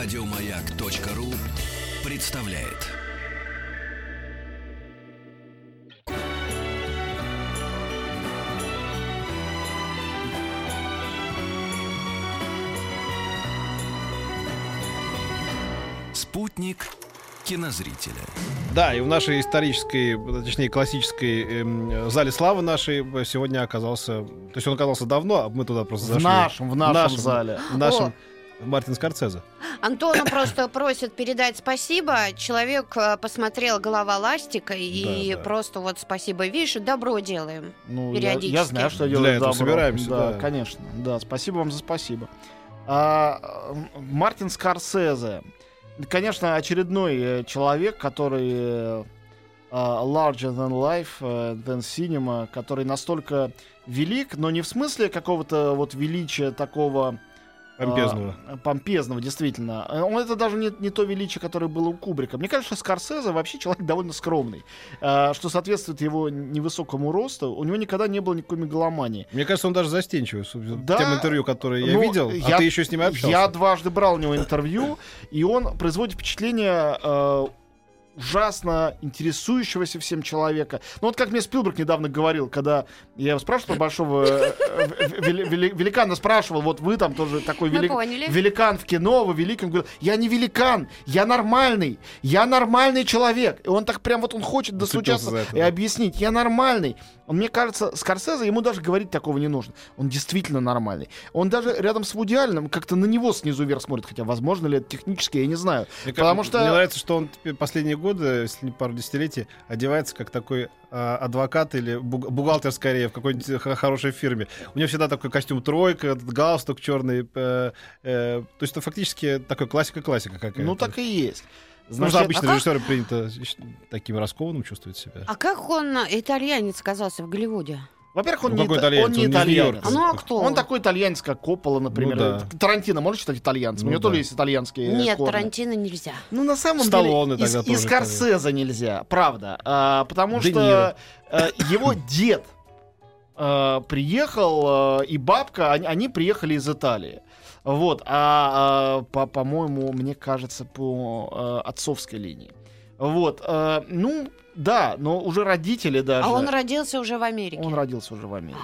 Радиомаяк.ру представляет. Спутник кинозрителя. Да, и в нашей исторической, точнее, классической эм, зале славы нашей сегодня оказался... То есть он оказался давно, а мы туда просто В зашли. нашем, в нашем, нашем зале. В нашем Мартин Скорцезе. Антона просто просит передать спасибо. Человек э, посмотрел голова ластика и Да, да. просто вот спасибо. Видишь, добро делаем. Ну, я, Периодически. я знаю, что я Для этого добро. собираемся, Да, да. конечно. Да, спасибо вам за спасибо. А, Мартин Скорсезе. Конечно, очередной э, человек, который а, larger than life, э, than cinema, который настолько велик, но не в смысле какого-то вот величия такого Помпезного. а, помпезного, действительно. Э, Он это даже не, не то величие, которое было у Кубрика. Мне кажется, что Скорсезе вообще человек довольно скромный, а, что соответствует его невысокому росту. У него никогда не было никакой мегаломании. Мне кажется, он даже застенчивый. Да. тем интервью, которые я Ну, видел, я- а ты еще с ним общался. Я дважды брал у него интервью, и он производит впечатление э, ужасно интересующегося всем человека. Ну вот как мне Спилберг недавно говорил, когда я его спрашивал про большого э, э, вели- вели- великана, спрашивал, вот вы там тоже такой велик- великан в кино, вы великий. Он говорил, я не великан, я нормальный, я нормальный человек. И он так прям вот он хочет достучаться и объяснить, я нормальный. Он, мне кажется, Скорсезе, ему даже говорить такого не нужно. Он действительно нормальный. Он даже рядом с Вуди Алленом как-то на него снизу вверх смотрит, хотя, возможно ли это технически, я не знаю. Мне Потому что- Мне нравится, что он теперь последние годы, если не пару десятилетий, одевается как такой а, адвокат или бухгалтер скорее в какой-нибудь х- хорошей фирме. У него всегда такой костюм тройка, галстук черный. э, э, то есть это фактически такой классика-классика какая-то. Ну, так и есть. Что Значит, обычно а как- режиссеры принято таким раскованным чувствовать себя. А как он, э, итальянец, оказался в Голливуде? Во-первых, он, Ну, не, итальянец? он не Он из итальянец. А ну а кто? Он такой итальянец, как Коппола, например. Ну да. Тарантино можно считать итальянцем? Ну У него тоже да. есть итальянские Нет, корни. Тарантино нельзя. Ну, на самом Сталлоне деле, и, тогда и тоже Скорсезе нельзя, правда. А, потому Де что э, его дед э, приехал, э, и бабка, они, они приехали из Италии. Вот, а, а, по, по-моему, мне кажется, по э, отцовской линии. Вот, э, ну, да, но уже родители даже. А он родился уже в Америке. Он родился уже в Америке.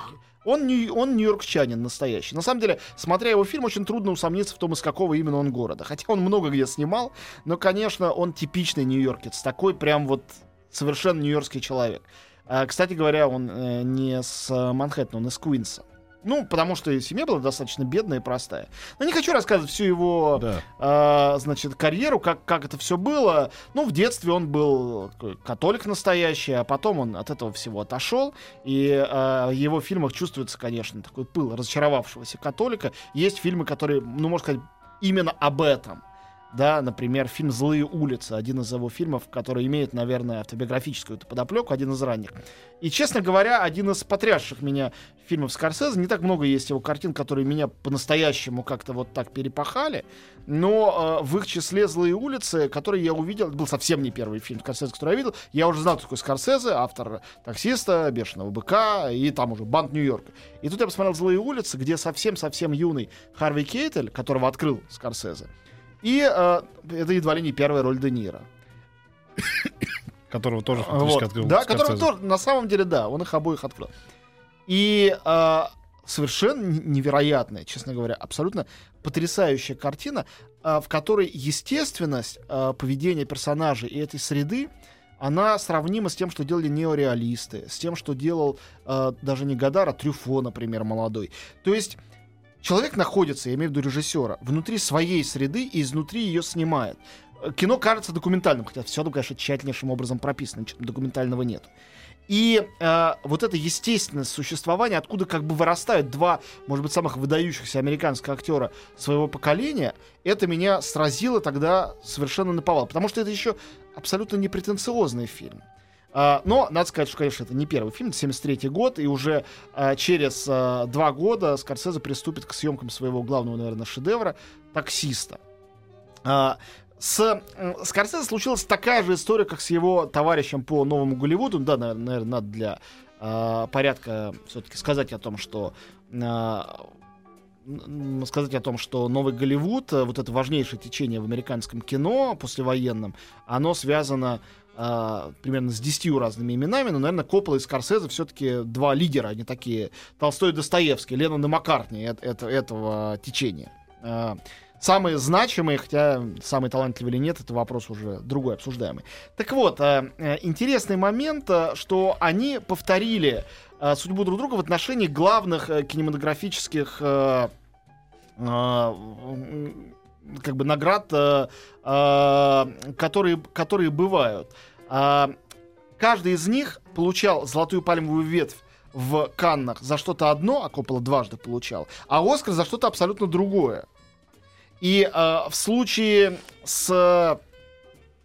Он, нью- он нью-йоркчанин настоящий. На самом деле, смотря его фильм, очень трудно усомниться в том, из какого именно он города. Хотя он много где снимал, но, конечно, он типичный нью-йоркец. Такой прям вот совершенно нью-йоркский человек. А, кстати говоря, он э, не с Манхэттена, он из Куинса. Ну, потому что семья была достаточно бедная и простая. Но не хочу рассказывать всю его Да. а, значит, карьеру, как, как это все было. Ну, в детстве он был католик настоящий, а потом он от этого всего отошел. И а, в его фильмах чувствуется, конечно, такой пыл разочаровавшегося католика. Есть фильмы, которые, ну, можно сказать, именно об этом. Да, например, фильм «Злые улицы», один из его фильмов, который имеет, наверное, автобиографическую эту подоплеку, один из ранних. И, честно говоря, один из потрясших меня фильмов Скорсезе. Не так много есть его картин, которые меня по-настоящему как-то вот так перепахали. Но э, в их числе «Злые улицы», которые я увидел, это был совсем не первый фильм Скорсезе, который я видел. Я уже знал, такой Скорсезе, автор «Таксиста», «Бешеного быка» и там уже «Банд Нью-Йорка». И тут я посмотрел «Злые улицы», где совсем-совсем юный Харви Кейтель, которого открыл Скорсезе. И э, это едва ли не первая роль Де Ниро. Которого тоже Вот. фактически открыл Да, которого тоже, на самом деле, да, он их обоих открыл. И а, совершенно невероятная, честно говоря, абсолютно потрясающая картина, а, в которой естественность а, поведения персонажей и этой среды, она сравнима с тем, что делали неореалисты, с тем, что делал а, даже не Гадар, а Трюфо, например, молодой. То есть человек находится, я имею в виду режиссера, внутри своей среды и изнутри ее снимает. Э, Кино кажется документальным, хотя все, конечно, тщательнейшим образом прописано, ничего документального нет. И э, вот это естественность существования, откуда как бы вырастают два, может быть, самых выдающихся американских актера своего поколения, это меня сразило тогда совершенно наповал. Потому что это еще абсолютно непретенциозный фильм. А, но, надо сказать, что, конечно, это не первый фильм, это 73 год, и уже а, через а, два года Скорсезе приступит к съемкам своего главного, наверное, шедевра «Таксиста». С Скорсезе случилась такая же история, как с его товарищем по Новому Голливуду. Да, наверное, надо для порядка все-таки сказать о том, что сказать о том, что новый Голливуд, э, вот это важнейшее течение в американском кино послевоенном, оно связано а, примерно с десятью разными именами, но, наверное, Коппола и Скорсезе все-таки два лидера, они такие Толстой и Достоевский, Леннон и Маккартни эт- это- этого течения. А, Самые значимые, хотя самый талантливый или нет, это вопрос уже другой, обсуждаемый. Так вот, э, э, интересный момент, э, что они повторили э, судьбу друг друга в отношении главных э, кинематографических э, э, как бы наград, э, э, которые, которые бывают. А, Каждый из них получал золотую пальмовую ветвь в Каннах за что-то одно, а Коппола дважды получал, а Оскар за что-то абсолютно другое. И э, в случае с э,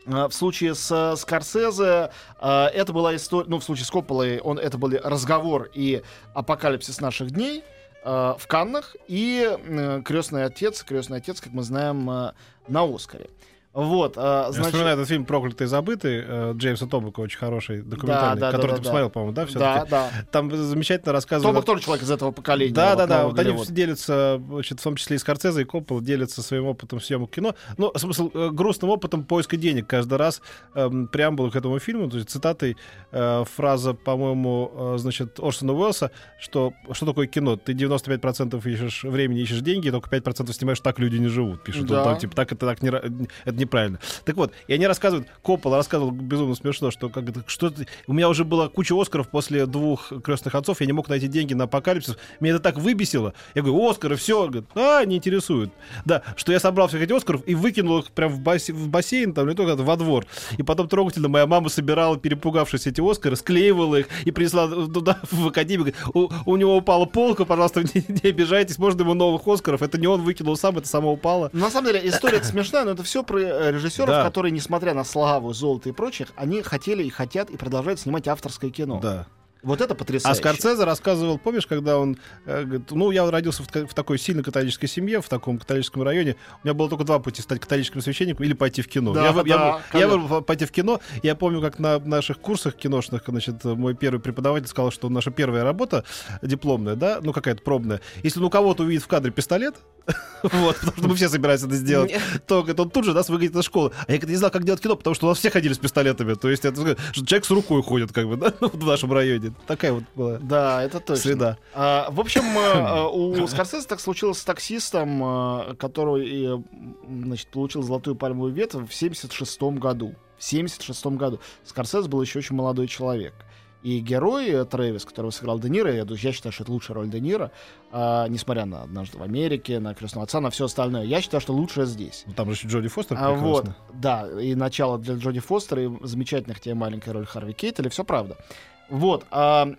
в случае с Скорсезе э, это была история, ну, в случае с Копполой он, это был разговор и апокалипсис наших дней э, в Каннах и э, крестный отец, крестный отец, как мы знаем, э, на Оскаре. Вот, Я значит, вспоминаю этот фильм «Проклятый и забытый» э, Джеймса Тобака, очень хороший, документальный, да, да, который да, ты да. посмотрел, по-моему, да, все да, да. Там замечательно рассказывали... Тобак тоже человек из этого поколения. Да, да, да. Кого Вот они все делятся, значит, в том числе и Скорсезе, и Коппола делятся своим опытом съемок кино. Ну, смысл, э, грустным опытом поиска денег каждый раз эм, преамбулу к этому фильму, то есть цитатой э, фраза, по-моему, э, значит, Орсона Уэллса, что что такое кино? Ты 95% ищешь времени, ищешь деньги, и только 5% снимаешь, так люди не живут, пишут. Да. Он там, типа, так это так не, ра- неправильно. Так вот, и они рассказывают, Коппола рассказывал безумно смешно, что как это, что у меня уже была куча Оскаров после двух крестных отцов, я не мог найти деньги на апокалипсис. Меня это так выбесило. Я говорю, Оскары, все, говорит, а, не интересует. Да, что я собрал всех этих Оскаров и выкинул их прям в, бассе- в бассейн, там, не только во двор. И потом трогательно моя мама собирала, перепугавшись эти Оскары, склеивала их и принесла туда, в академию. У, у него упала полка, пожалуйста, не, не обижайтесь, можно ему новых Оскаров. Это не он выкинул сам, это само упало. На самом деле история смешная, но это все про режиссеров, Да. которые, несмотря на славу, золото и прочих, они хотели и хотят и продолжают снимать авторское кино. Да. Вот это А потрясающе. Скорцезе рассказывал, помнишь, когда он, э, говорит, ну, я родился в, в такой сильно католической семье, в таком католическом районе, у меня было только два пути, стать католическим священником или пойти в кино. Да, я, вы- я да, я выбрал пойти в кино, я помню, как на наших курсах киношных, значит, мой первый преподаватель сказал, что наша первая работа дипломная, да, ну, какая-то пробная, если он у кого-то увидит в кадре пистолет, вот, потому что мы все собираемся это сделать, то говорит, он тут же нас выгонит из школы. А я не знал, как делать кино, потому что у нас все ходили с пистолетами. То есть это человек с рукой ходит, как бы, да, в нашем районе. Такая вот была Да, это точно. среда. А, в общем, э, э, у Скорсезе так случилось с таксистом, э, который значит, получил золотую пальмовую ветвь в 76 году. В 76 году. Скорсезе был еще очень молодой человек. И герой Трэвис, которого сыграл Де Ниро, я, я считаю, что это лучшая роль Де Ниро, а, несмотря на «Однажды в Америке», на «Крестного отца», на все остальное. Я считаю, что лучшая здесь. Ну, Там же Джоди Фостер А вот, да, и начало для Джоди Фостера, и замечательная, хотя и маленькая роль Харви Кейтеля, все правда. Вот, а,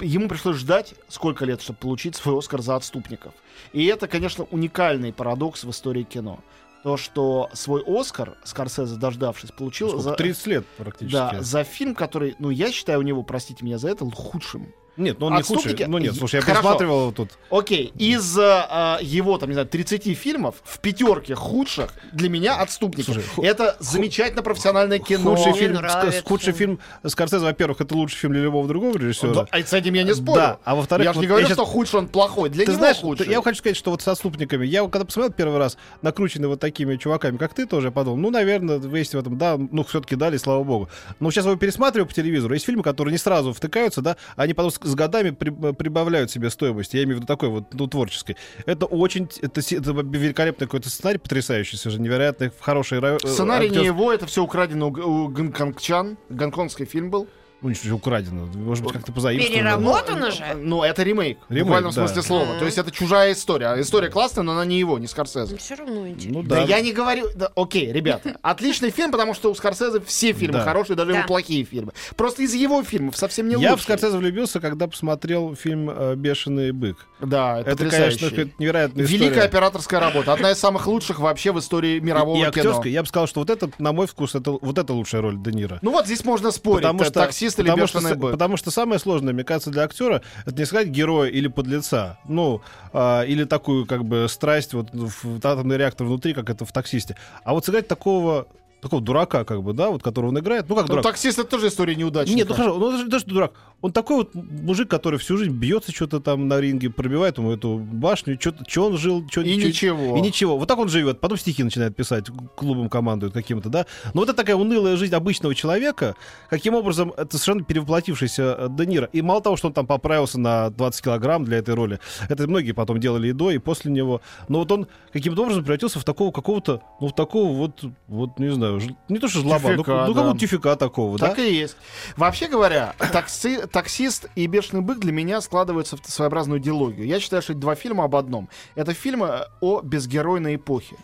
ему пришлось ждать сколько лет, чтобы получить свой Оскар за отступников. И это, конечно, уникальный парадокс в истории кино. То, что свой Оскар Скорсезе, дождавшись, получил Сколько? за, 30 лет практически. да, за фильм, который, ну, я считаю у него, простите меня за это, худшим. Нет, ну он не Отступники- худший. Ну нет, слушай, я Хорошо. пересматривал его тут. Окей, из а, его, там, не знаю, 30 фильмов в пятерке худших для меня отступники. Слушай, ху- это замечательно профессиональное кино. Худший фильм, нравится. Худший фильм Скорсезе, во-первых, это лучший фильм для любого другого режиссера. Да, а с этим я не спорю. Да, а во-вторых, я же вот не говорю, щас- что худший он плохой. Для Ты него знаешь, худший. я хочу сказать, что вот с отступниками, я когда посмотрел первый раз, накрученный вот такими чуваками, как ты, тоже я подумал, ну, наверное, есть в этом, да, ну, все-таки дали, слава богу. Но сейчас его пересматриваю по телевизору, есть фильмы, которые не сразу втыкаются, да, они потом с, годами при- прибавляют себе стоимость, я имею в виду такой вот, ну, творческой. Это очень, это, это великолепный какой-то сценарий, потрясающий совершенно, невероятный, хороший э, Сценарий не актёрский- его, это все украдено у, у Гонконгчан. Гонконгский фильм был. Ну, ничего, украдено, может быть, как-то позаимствовано. Переработано же. Ну, это ремейк. в Ремейк, буквальном да. смысле слова. Мгм. То есть это чужая история. А История классная, но она не его, не Скорсезе. Все равно интересно. Ну, Да. да. я не говорю... да, окей, ребята, отличный фильм, потому что у Скорсезе все фильмы Да. хорошие, даже Да. его плохие фильмы. Просто из его фильмов совсем не Я в. Скорсезе влюбился, когда посмотрел фильм э, «Бешеный бык». Да, это, конечно, невероятная Великая операторская работа. Одна из самых лучших вообще в истории мирового и кино. актерская, я бы сказал, что вот это, на мой вкус, это, вот это лучшая роль Де Ниро. Ну вот здесь можно спорить, Потому э, что, таксист или потому, что, бык. потому что самое сложное, мне кажется, для актера, это не сказать героя или подлеца, ну, а, или такую, как бы, страсть, вот, в атомный реактор внутри, как это в таксисте, а вот сыграть такого такого дурака, как бы, да, вот которого он играет. Ну, как Ну, дурак. таксист это тоже история неудачника. Нет, ну хорошо, ну даже, даже дурак. Он такой вот мужик, который всю жизнь бьется что-то там на ринге, пробивает ему эту башню, что он жил, что И ничего. И ничего. Вот так он живет. Потом стихи начинает писать, клубом командует каким-то, да. Но вот это такая унылая жизнь обычного человека, каким образом это совершенно перевоплотившийся э, Де Ниро. И мало того, что он там поправился на 20 килограмм для этой роли, это многие потом делали и до, и после него. Но вот он каким-то образом превратился в такого какого-то, ну, в такого вот, вот, не знаю, жл- не то что жлоба, ну, ну, да. какого-то тюфяка такого, да. Так и есть. Вообще говоря, такси- таксист и бешеный бык для меня складываются в своеобразную диалогию. Я считаю, что это два фильма об одном. Это фильмы о безгеройной эпохе.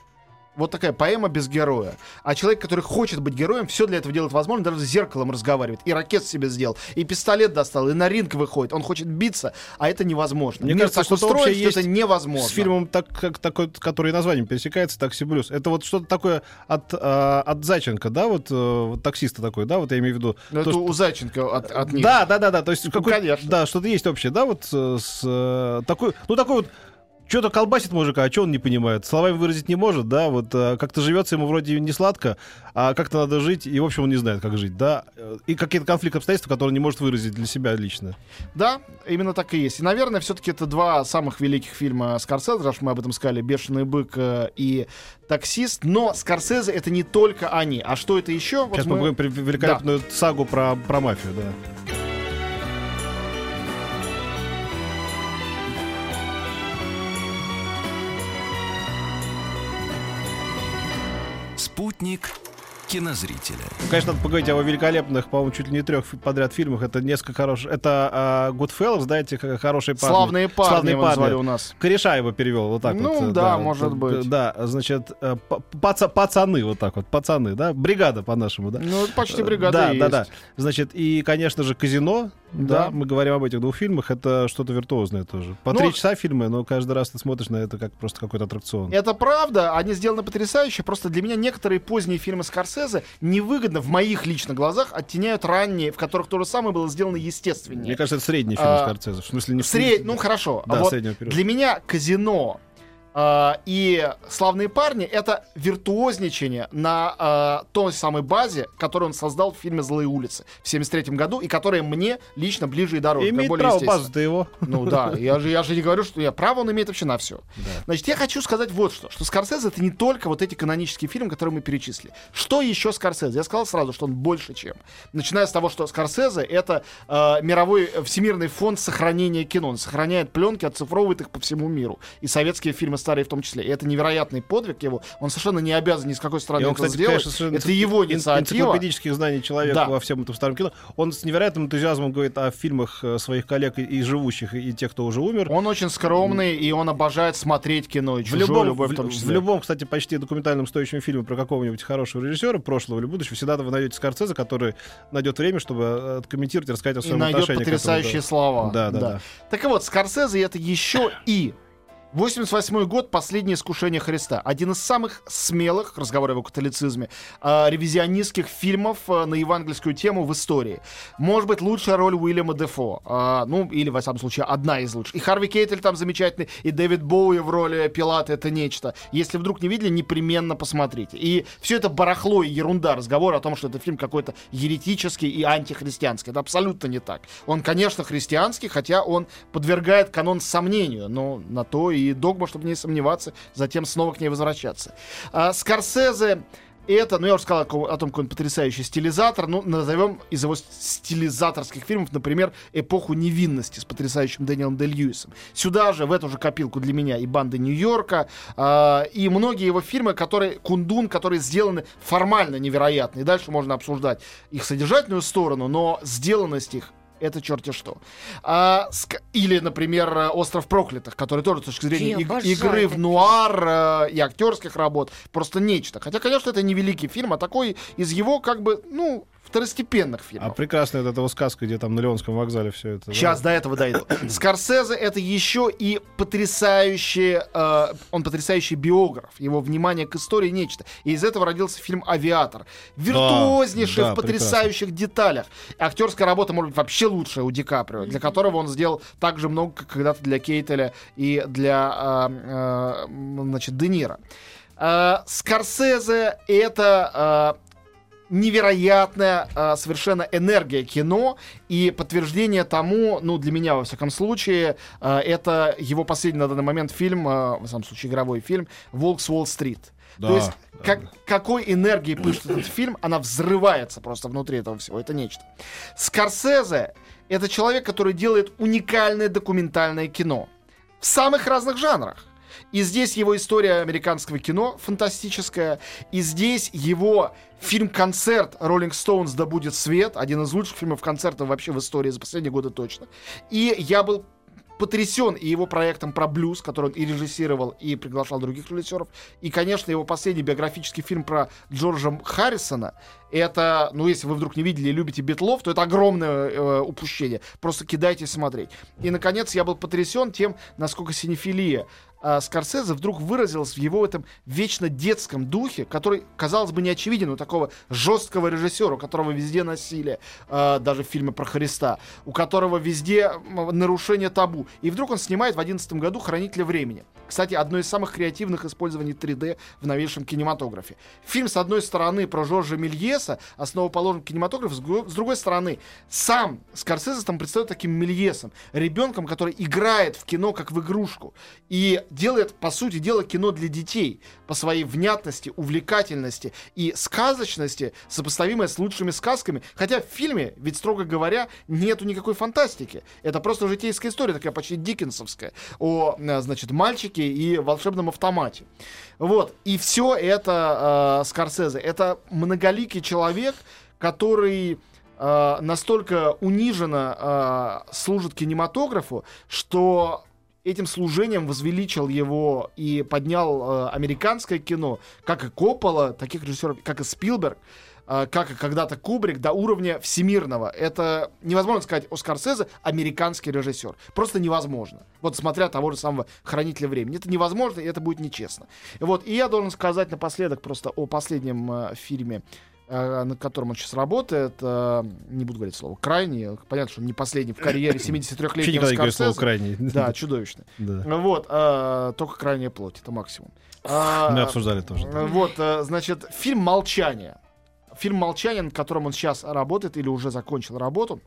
Вот такая поэма без героя. А человек, который хочет быть героем, все для этого делает возможно, даже с зеркалом разговаривает. И ракет себе сделал, и пистолет достал, и на ринг выходит. Он хочет биться, а это невозможно. Мне Мир кажется, так что-то устроен, общее что это невозможно. С фильмом, так, как, такой, который названием пересекается, «Такси Блюз». Это вот что-то такое от, а, от Зайченко, да, вот, э, вот таксиста такой, да, вот я имею в виду. Ну, то, это что- у Зайченко от, от них. Да, да, да, да, то есть какой, конечно. да, что-то есть общее, да, вот э, с э, такой, ну такой вот что-то колбасит мужика, а что он не понимает? Словами выразить не может, да, вот э, как-то живется ему вроде не сладко, а как-то надо жить, и, в общем, он не знает, как жить, да, Э, и какие-то конфликты обстоятельства, которые он не может выразить для себя лично. Да, именно так и есть. И, наверное, все-таки это два самых великих фильма Скорсезе, раз мы об этом сказали, «Бешеный бык» э, и «Таксист». Но Скорсезе — это не только они. А что это еще? Вот Сейчас мы- мы будем великолепную сагу про, про мафию, да. Спутник кинозрителя. Ну, Конечно, надо поговорить о великолепных, по-моему, чуть ли не трех подряд фильмах. Это несколько хороших. Это а, Goodfellas, знаете, х- хорошие парни. «Славные парни» Славные парни. назвали у нас. Кореша его перевел вот так Ну вот. э, да, может т- быть. Да, значит, э, паца- пацаны вот так вот, пацаны, да, бригада по-нашему, да. Ну, почти Э, бригада Да, и да, есть. да. Значит, и, конечно же, казино. Да. Да. мы говорим об этих двух фильмах. Это что-то виртуозное тоже. По Ну, три часа фильмы, но каждый раз ты смотришь на это как просто какой-то аттракцион. Это правда, они сделаны потрясающе. Просто для меня некоторые поздние фильмы Скорсезе невыгодно в моих лично глазах оттеняют ранние, в которых то же самое было сделано естественнее. Мне кажется, это средний фильм А, Скорсезе. В смысле, не Сред- Ну хорошо. Да, вот для меня казино а, и славные парни это виртуозничание на а, той самой базе, которую он создал в фильме Злые улицы в 73 году, и которая мне лично ближе и дороже. Имеет более право базу-то его. Ну да, я же, я же не говорю, что я право он имеет вообще на все. Значит, я хочу сказать вот что, что Скорсезе это не только вот эти канонические фильмы, которые мы перечислили. Что еще Скорсезе? Я сказал сразу, что он больше чем. Начиная с того, что Скорсезе это э, мировой э, всемирный фонд сохранения кино. Он сохраняет пленки, оцифровывает их по всему миру. И советские фильмы старые в том числе. И это невероятный подвиг его. Он совершенно не обязан ни с какой стороны И он, это кстати, сделать. конечно, это его инициатива. энциклопедических знаний человека Да. во всем этом старом кино. Он с невероятным энтузиазмом говорит о фильмах э, своих коллег и, и живущих, и, и тех, кто уже умер. Он очень скромный, и он обожает смотреть кино. И в любом, любовь в, в том в числе. любом, кстати, почти документальном стоящем фильме про какого-нибудь хорошего режиссера, прошлого или будущего, всегда вы найдете Скорсезе, который найдет время, чтобы э, откомментировать и рассказать о и своем найдет отношении к этому, потрясающие да. слова. Да, да, да. Так и вот, Скорсезе это еще и 88 год «Последнее искушение Христа». Один из самых смелых, разговор о католицизме, э, ревизионистских фильмов э, на евангельскую тему в истории. Может быть, лучшая роль Уильяма Дефо. Э, ну, или, во всяком случае, одна из лучших. И Харви Кейтель там замечательный, и Дэвид Боуи в роли Пилата — это нечто. Если вдруг не видели, непременно посмотрите. И все это барахло и ерунда, разговор о том, что это фильм какой-то еретический и антихристианский. Это абсолютно не так. Он, конечно, христианский, хотя он подвергает канон сомнению, но на то и догма, чтобы не сомневаться, затем снова к ней возвращаться. А, Скорсезе это, ну я уже сказал о, том, какой он потрясающий стилизатор, ну назовем из его стилизаторских фильмов, например, «Эпоху невинности» с потрясающим Дэниелом Де Льюисом. Сюда же, в эту же копилку для меня и «Банды Нью-Йорка», а, и многие его фильмы, которые, «Кундун», которые сделаны формально невероятно. И дальше можно обсуждать их содержательную сторону, но сделанность их это черти что. А, ск- или, например, «Остров проклятых», который тоже с точки зрения иг- игры в нуар э, и актерских работ просто нечто. Хотя, конечно, это не великий фильм, а такой из его, как бы, ну, второстепенных А фильмов. прекрасная вот эта вот сказка, где там на Леонском вокзале все это. да. Сейчас до этого дойду. Скорсезе это еще и потрясающий, э, он потрясающий биограф. Его внимание к истории нечто. И из этого родился фильм «Авиатор». Виртуознейший да, в потрясающих деталях. Актерская работа, может быть, вообще лучшая у Ди Каприо, для которого он сделал так же много, как когда-то для Кейтеля и для, э, э, значит, Де Ниро. Э, Скорсезе это, э, невероятная э, совершенно энергия кино и подтверждение тому, ну, для меня, во всяком случае, э, это его последний на данный момент фильм, э, в самом случае, игровой фильм «Волк с Уолл-стрит». Да, То есть, да, как, да. какой энергией пышет этот фильм, она взрывается просто внутри этого всего. Это нечто. Скорсезе — это человек, который делает уникальное документальное кино в самых разных жанрах. И здесь его история американского кино фантастическая. И здесь его фильм-концерт «Роллинг Стоунс да будет свет», один из лучших фильмов-концертов вообще в истории за последние годы точно. И я был потрясен и его проектом про блюз, который он и режиссировал, и приглашал других режиссеров. И, конечно, его последний биографический фильм про Джорджа Харрисона. Это, ну, если вы вдруг не видели и любите Битлов, то это огромное э, упущение. Просто кидайте смотреть. И, наконец, я был потрясен тем, насколько синефилия а, Скорсезе вдруг выразилась в его этом вечно детском духе, который, казалось бы, не очевиден у такого жесткого режиссера, у которого везде насилие, а, даже в фильме про Христа, у которого везде нарушение табу. И вдруг он снимает в 2011 году «Хранителя времени». Кстати, одно из самых креативных использований 3D в новейшем кинематографе. Фильм, с одной стороны, про Жоржа Мельеса, основоположник кинематографа, с другой стороны, сам Скорсезе там представляет таким Мельесом, ребенком, который играет в кино как в игрушку. И делает, по сути дела, кино для детей по своей внятности, увлекательности и сказочности, сопоставимое с лучшими сказками. Хотя в фильме, ведь, строго говоря, нету никакой фантастики. Это просто житейская история, такая почти диккенсовская, о, э, значит, мальчике и волшебном автомате. Вот. И все это э, Скорсезе. Это многоликий человек, который э, настолько униженно э, служит кинематографу, что этим служением возвеличил его и поднял э, американское кино, как и Коппола, таких режиссеров, как и Спилберг, э, как и когда-то Кубрик, до уровня всемирного. Это невозможно сказать о Скорсезе американский режиссер. Просто невозможно. Вот смотря того же самого «Хранителя времени». Это невозможно, и это будет нечестно. Вот, и я должен сказать напоследок просто о последнем э, фильме над которым он сейчас работает, э, не буду говорить слово крайний, понятно, что он не последний в карьере Вообще 73-летнего никогда не говорю слово Скорсезе. крайний. Да, чудовищно. Да. Вот, э, только крайняя плоть, это максимум. А, Мы обсуждали тоже. да. Вот, значит, фильм «Молчание». Фильм «Молчание», над которым он сейчас работает или уже закончил работу.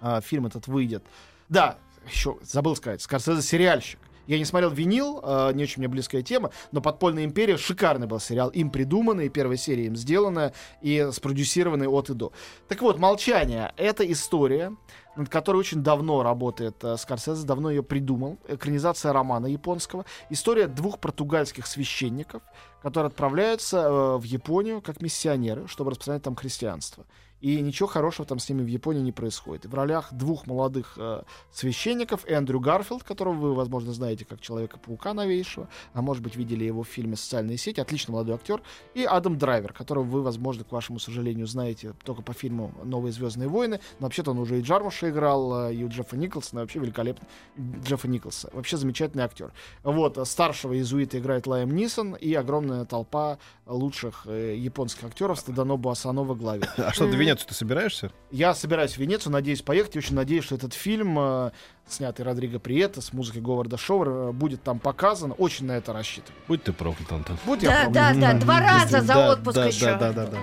А, Фильм этот выйдет. Да, еще забыл сказать, Скорсезе сериальщик. Я не смотрел «Винил», э, не очень мне близкая тема, но «Подпольная империя» шикарный был сериал, им придуманный, первая серия им сделанная и спродюсированный от и до. Так вот, «Молчание» — это история, над которой очень давно работает э, Скорсезе, давно ее придумал. Экранизация романа японского. История двух португальских священников, которые отправляются э, в Японию как миссионеры, чтобы распространять там христианство. И ничего хорошего там с ними в Японии не происходит. В ролях двух молодых э, священников Эндрю Гарфилд, которого вы, возможно, знаете как Человека-паука новейшего, а может быть, видели его в фильме «Социальные сети», отличный молодой актер, и Адам Драйвер, которого вы, возможно, к вашему сожалению, знаете только по фильму «Новые звездные войны», но вообще-то он уже и Джармуша играл, э, и у Джеффа Николсона, вообще великолепно Джеффа Николса. Вообще замечательный актер. Вот, э, старшего иезуита играет Лиам Нисон, и огромная толпа лучших э, японских актеров с Таданобу Асано во главе. А что, ты Венецию ты собираешься? Я собираюсь в Венецию, надеюсь поехать. и Очень надеюсь, что этот фильм, э, снятый Родриго Приета с музыкой Говарда Шовера, будет там показан. Очень на это рассчитываю. Будь ты проклят, Антон. Будь я Да, проклят. да, да, два раза за Да, отпуск да, еще. Да, да, да, да.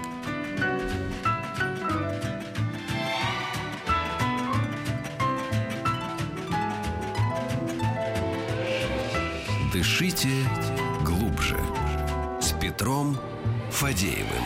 Дышите глубже. С Петром Фадеевым.